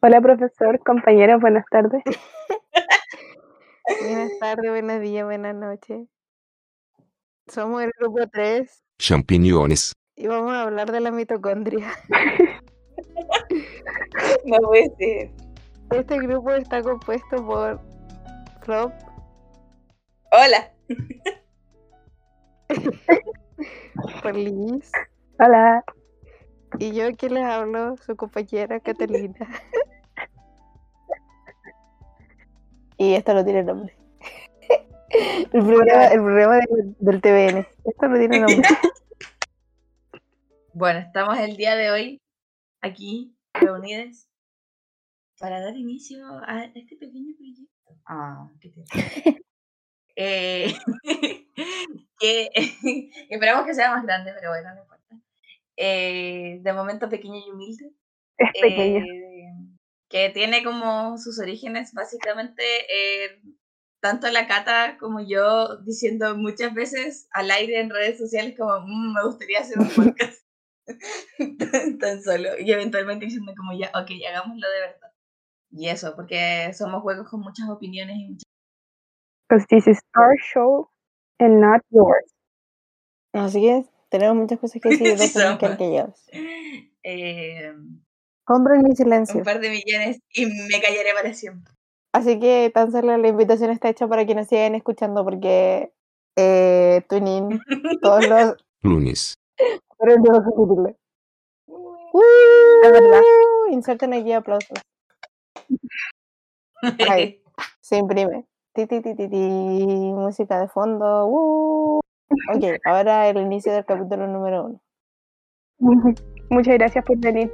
Hola, profesor, compañeros, buenas tardes. Buenas tardes, buenos días, buenas noches. Somos el grupo 3 champiñones, y vamos a hablar de la mitocondria. No puede ser. Este grupo está compuesto por Rob, Hola. por Liz Hola. y yo que les hablo, su compañera Catalina. Y esto no tiene nombre. El programa, el programa del, del TVN. Esto no tiene nombre. Bueno, estamos el día de hoy aquí reunidos para dar inicio a este pequeño proyecto. Ah, qué tierno. Eh, que esperamos que sea más grande, pero bueno, no importa. Eh, de momento pequeño y humilde. Es pequeño. eh, que tiene como sus orígenes básicamente eh, tanto la Cata como yo diciendo muchas veces al aire en redes sociales como "Mm, me gustaría hacer un podcast tan, tan solo y eventualmente diciendo como ya, ok, hagámoslo de verdad. Y eso, porque somos juegos con muchas opiniones y muchas... Because this is our show and not yours. Así que tenemos muchas cosas que decir tenemos que Somos. callados. Eh, Compren mi silencio. un par de millones y me callaré para siempre. Así que tan solo la invitación está hecha para que nos sigan escuchando porque eh, TuneIn todos los lunes, de los capítulos. Es verdad. Inserten aquí aplausos. Ahí. Se imprime. Ti, ti, ti, ti, ti. Música de fondo. ¡uh! Ok, ahora el inicio del capítulo número uno. Muchas gracias por venir.